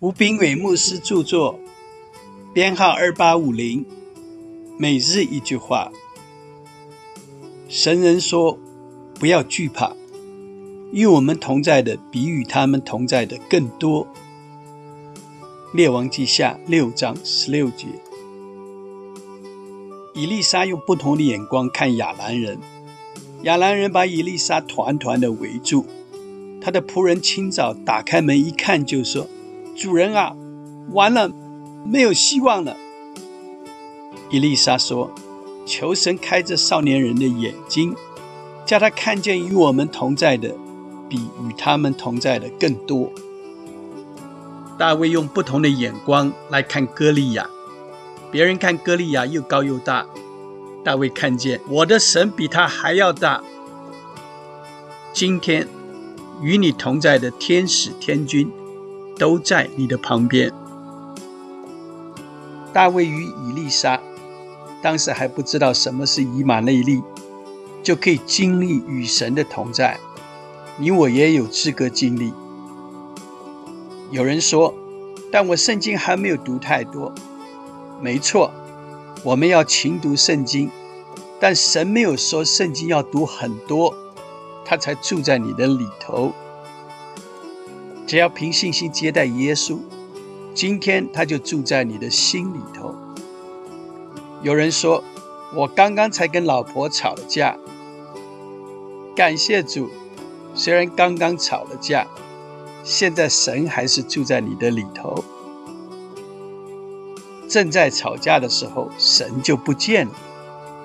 吴炳伟牧师著作，编号二八五零。每日一句话：神人说，不要惧怕，与我们同在的比与他们同在的更多。列王记下六章十六节。以丽莎用不同的眼光看亚兰人，亚兰人把以丽莎团团的围住。他的仆人清早打开门一看，就说。主人啊，完了，没有希望了。伊丽莎说：“求神开这少年人的眼睛，叫他看见与我们同在的，比与他们同在的更多。”大卫用不同的眼光来看歌利亚，别人看歌利亚又高又大，大卫看见我的神比他还要大。今天与你同在的天使天君。都在你的旁边。大卫与以利沙当时还不知道什么是以马内利，就可以经历与神的同在。你我也有资格经历。有人说，但我圣经还没有读太多。没错，我们要勤读圣经，但神没有说圣经要读很多，他才住在你的里头。只要凭信心接待耶稣，今天他就住在你的心里头。有人说：“我刚刚才跟老婆吵了架。”感谢主，虽然刚刚吵了架，现在神还是住在你的里头。正在吵架的时候，神就不见了，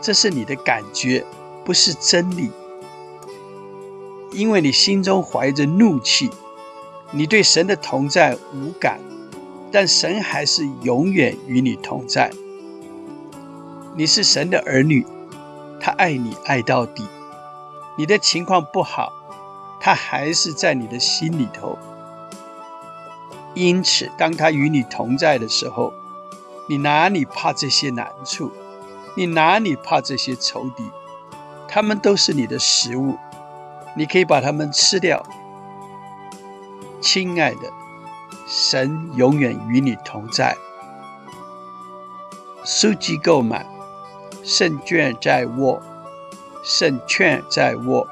这是你的感觉，不是真理，因为你心中怀着怒气。你对神的同在无感，但神还是永远与你同在。你是神的儿女，他爱你爱到底。你的情况不好，他还是在你的心里头。因此，当他与你同在的时候，你哪里怕这些难处？你哪里怕这些仇敌？他们都是你的食物，你可以把它们吃掉。亲爱的，神永远与你同在。书籍购买，胜券在握，胜券在握。